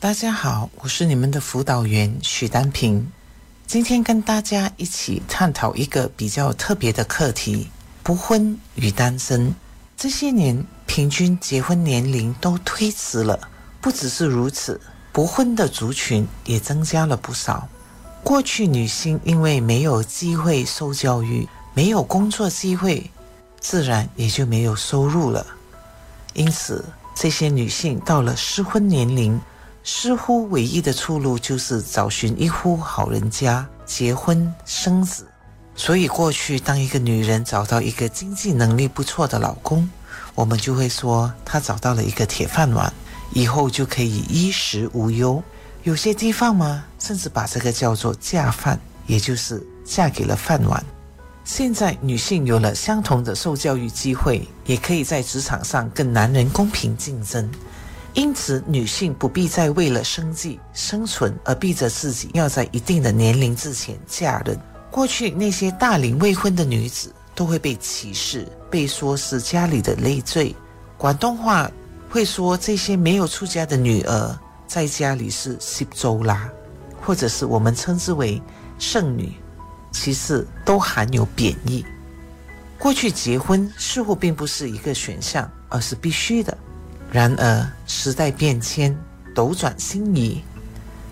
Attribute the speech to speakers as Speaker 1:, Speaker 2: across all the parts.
Speaker 1: 大家好，我是你们的辅导员许丹平。今天跟大家一起探讨一个比较特别的课题：不婚与单身。这些年，平均结婚年龄都推迟了。不只是如此，不婚的族群也增加了不少。过去，女性因为没有机会受教育，没有工作机会，自然也就没有收入了。因此，这些女性到了适婚年龄。似乎唯一的出路就是找寻一户好人家结婚生子。所以过去，当一个女人找到一个经济能力不错的老公，我们就会说她找到了一个铁饭碗，以后就可以衣食无忧。有些地方嘛，甚至把这个叫做嫁饭，也就是嫁给了饭碗。现在女性有了相同的受教育机会，也可以在职场上跟男人公平竞争。因此，女性不必再为了生计生存而逼着自己要在一定的年龄之前嫁人。过去那些大龄未婚的女子都会被歧视，被说是家里的累赘。广东话会说这些没有出家的女儿在家里是“西周啦”，或者是我们称之为“剩女”，其实都含有贬义。过去结婚似乎并不是一个选项，而是必须的。然而，时代变迁，斗转星移，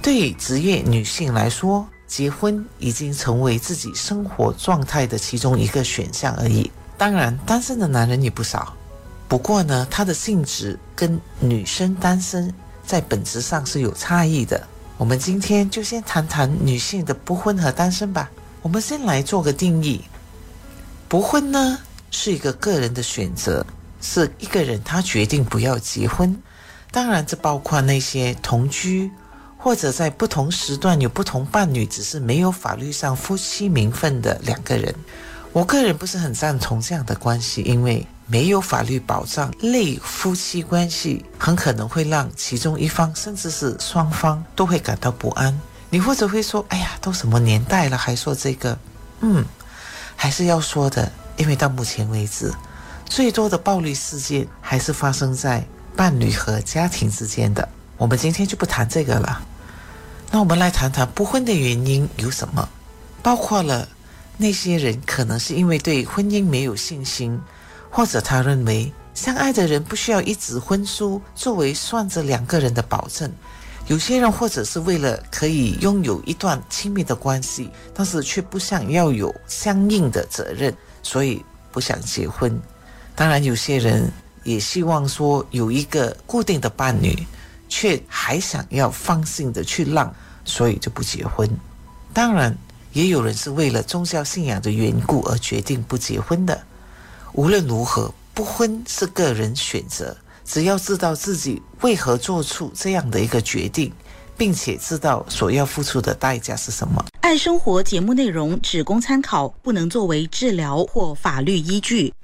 Speaker 1: 对职业女性来说，结婚已经成为自己生活状态的其中一个选项而已。当然，单身的男人也不少。不过呢，他的性质跟女生单身在本质上是有差异的。我们今天就先谈谈女性的不婚和单身吧。我们先来做个定义：不婚呢，是一个个人的选择。是一个人，他决定不要结婚。当然，这包括那些同居或者在不同时段有不同伴侣，只是没有法律上夫妻名分的两个人。我个人不是很赞同这样的关系，因为没有法律保障，类夫妻关系很可能会让其中一方甚至是双方都会感到不安。你或者会说：“哎呀，都什么年代了，还说这个？”嗯，还是要说的，因为到目前为止。最多的暴力事件还是发生在伴侣和家庭之间的。我们今天就不谈这个了。那我们来谈谈不婚的原因有什么？包括了那些人可能是因为对婚姻没有信心，或者他认为相爱的人不需要一纸婚书作为算着两个人的保证。有些人或者是为了可以拥有一段亲密的关系，但是却不想要有相应的责任，所以不想结婚。当然，有些人也希望说有一个固定的伴侣，却还想要放心的去浪，所以就不结婚。当然，也有人是为了宗教信仰的缘故而决定不结婚的。无论如何，不婚是个人选择，只要知道自己为何做出这样的一个决定，并且知道所要付出的代价是什么。
Speaker 2: 爱生活节目内容只供参考，不能作为治疗或法律依据。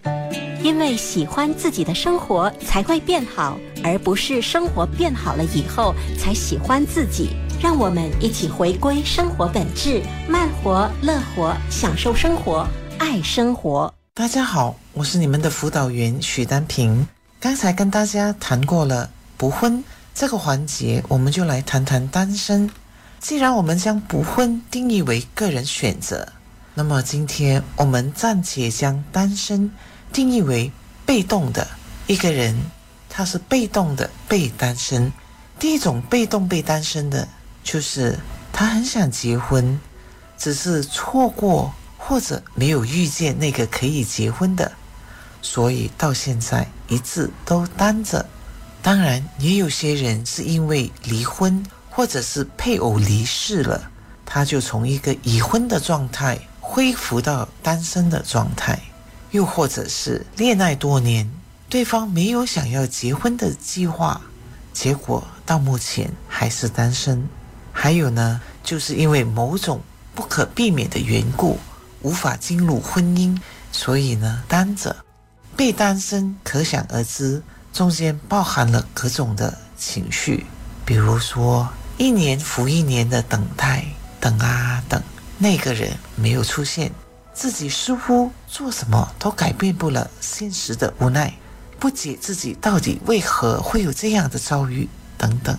Speaker 3: 因为喜欢自己的生活才会变好，而不是生活变好了以后才喜欢自己。让我们一起回归生活本质，慢活、乐活，享受生活，爱生活。
Speaker 1: 大家好，我是你们的辅导员许丹平。刚才跟大家谈过了不婚这个环节，我们就来谈谈单身。既然我们将不婚定义为个人选择，那么今天我们暂且将单身。定义为被动的一个人，他是被动的被单身。第一种被动被单身的，就是他很想结婚，只是错过或者没有遇见那个可以结婚的，所以到现在一直都单着。当然，也有些人是因为离婚或者是配偶离世了，他就从一个已婚的状态恢复到单身的状态。又或者是恋爱多年，对方没有想要结婚的计划，结果到目前还是单身。还有呢，就是因为某种不可避免的缘故，无法进入婚姻，所以呢单着。被单身，可想而知，中间包含了各种的情绪，比如说一年复一年的等待，等啊等，那个人没有出现。自己似乎做什么都改变不了现实的无奈，不解自己到底为何会有这样的遭遇等等。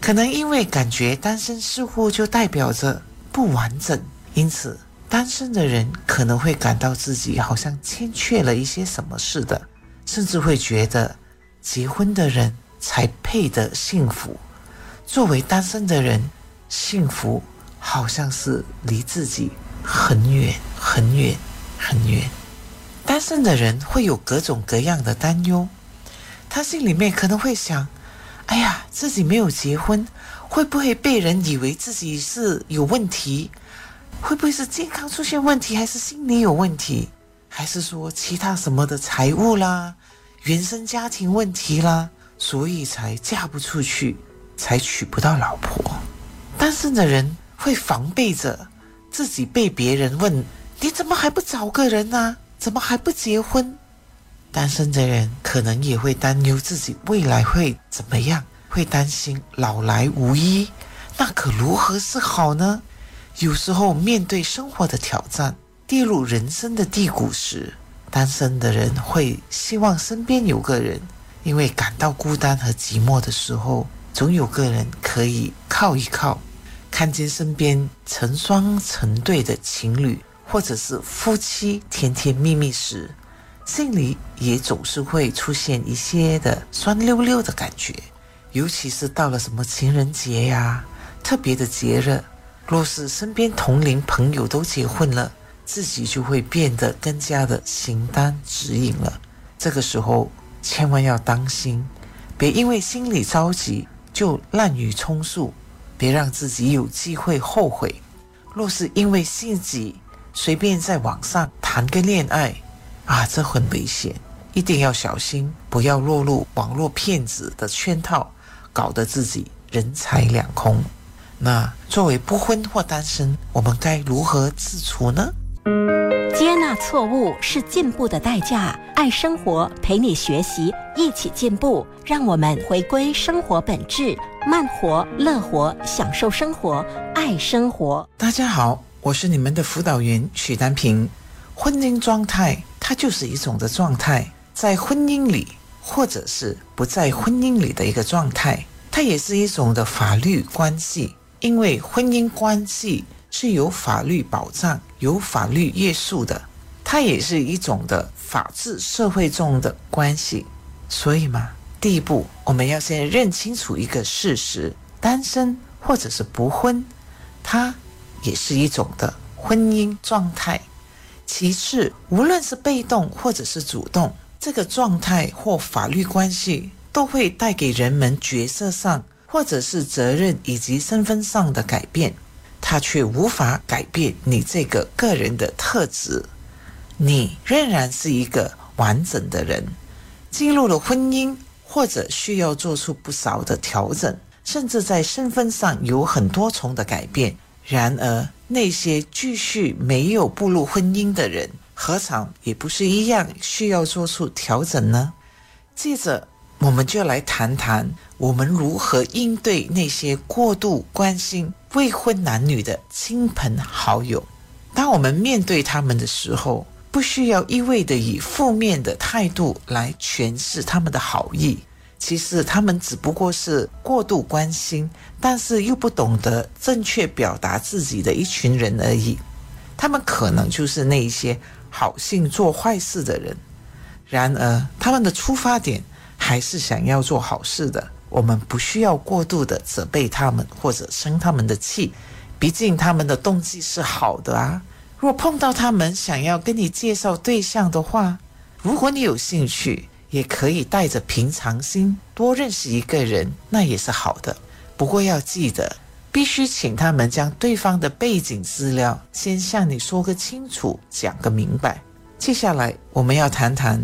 Speaker 1: 可能因为感觉单身似乎就代表着不完整，因此单身的人可能会感到自己好像欠缺了一些什么似的，甚至会觉得结婚的人才配得幸福。作为单身的人，幸福好像是离自己很远很远很远。单身的人会有各种各样的担忧，他心里面可能会想：哎呀，自己没有结婚，会不会被人以为自己是有问题？会不会是健康出现问题，还是心理有问题，还是说其他什么的财务啦、原生家庭问题啦，所以才嫁不出去？才娶不到老婆，单身的人会防备着自己被别人问：“你怎么还不找个人呢？怎么还不结婚？”单身的人可能也会担忧自己未来会怎么样，会担心老来无依，那可如何是好呢？有时候面对生活的挑战，跌入人生的低谷时，单身的人会希望身边有个人，因为感到孤单和寂寞的时候。总有个人可以靠一靠，看见身边成双成对的情侣或者是夫妻甜甜蜜蜜时，心里也总是会出现一些的酸溜溜的感觉。尤其是到了什么情人节呀、特别的节日，若是身边同龄朋友都结婚了，自己就会变得更加的形单指引了。这个时候千万要当心，别因为心里着急。就滥竽充数，别让自己有机会后悔。若是因为性急，随便在网上谈个恋爱，啊，这很危险，一定要小心，不要落入网络骗子的圈套，搞得自己人财两空。那作为不婚或单身，我们该如何自处呢？
Speaker 3: 接纳错误是进步的代价。爱生活，陪你学习，一起进步。让我们回归生活本质，慢活、乐活，享受生活，爱生活。
Speaker 1: 大家好，我是你们的辅导员许丹平。婚姻状态，它就是一种的状态，在婚姻里，或者是不在婚姻里的一个状态，它也是一种的法律关系。因为婚姻关系是有法律保障。有法律约束的，它也是一种的法治社会中的关系。所以嘛，第一步我们要先认清楚一个事实：单身或者是不婚，它也是一种的婚姻状态。其次，无论是被动或者是主动，这个状态或法律关系都会带给人们角色上或者是责任以及身份上的改变。他却无法改变你这个个人的特质，你仍然是一个完整的人。进入了婚姻，或者需要做出不少的调整，甚至在身份上有很多重的改变。然而，那些继续没有步入婚姻的人，何尝也不是一样需要做出调整呢？接着。我们就来谈谈我们如何应对那些过度关心未婚男女的亲朋好友。当我们面对他们的时候，不需要一味的以负面的态度来诠释他们的好意。其实他们只不过是过度关心，但是又不懂得正确表达自己的一群人而已。他们可能就是那一些好心做坏事的人。然而，他们的出发点。还是想要做好事的，我们不需要过度的责备他们或者生他们的气，毕竟他们的动机是好的啊。若碰到他们想要跟你介绍对象的话，如果你有兴趣，也可以带着平常心多认识一个人，那也是好的。不过要记得，必须请他们将对方的背景资料先向你说个清楚，讲个明白。接下来我们要谈谈。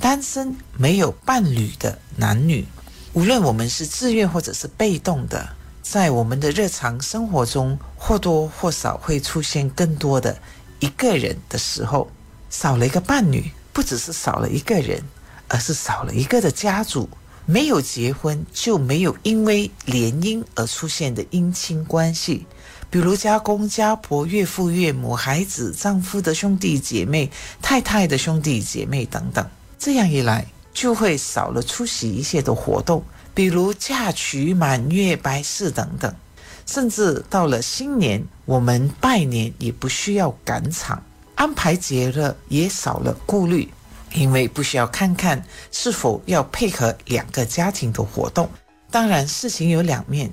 Speaker 1: 单身没有伴侣的男女，无论我们是自愿或者是被动的，在我们的日常生活中或多或少会出现更多的一个人的时候，少了一个伴侣，不只是少了一个人，而是少了一个的家族。没有结婚就没有因为联姻而出现的姻亲关系，比如家公、家婆、岳父、岳母、孩子、丈夫的兄弟姐妹、太太的兄弟姐妹等等。这样一来，就会少了出席一些的活动，比如嫁娶、满月、白事等等。甚至到了新年，我们拜年也不需要赶场，安排节日也少了顾虑，因为不需要看看是否要配合两个家庭的活动。当然，事情有两面，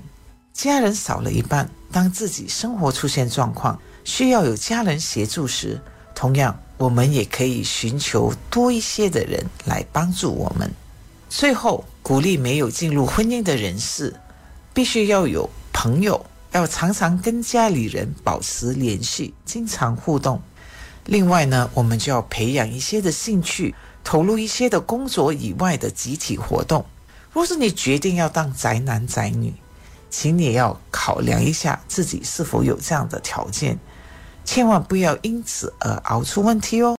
Speaker 1: 家人少了一半。当自己生活出现状况，需要有家人协助时，同样我们也可以寻求多一些的人来帮助我们。最后，鼓励没有进入婚姻的人士，必须要有朋友，要常常跟家里人保持联系，经常互动。另外呢，我们就要培养一些的兴趣，投入一些的工作以外的集体活动。若是你决定要当宅男宅女，请你要考量一下自己是否有这样的条件，千万不要因此而熬出问题哦。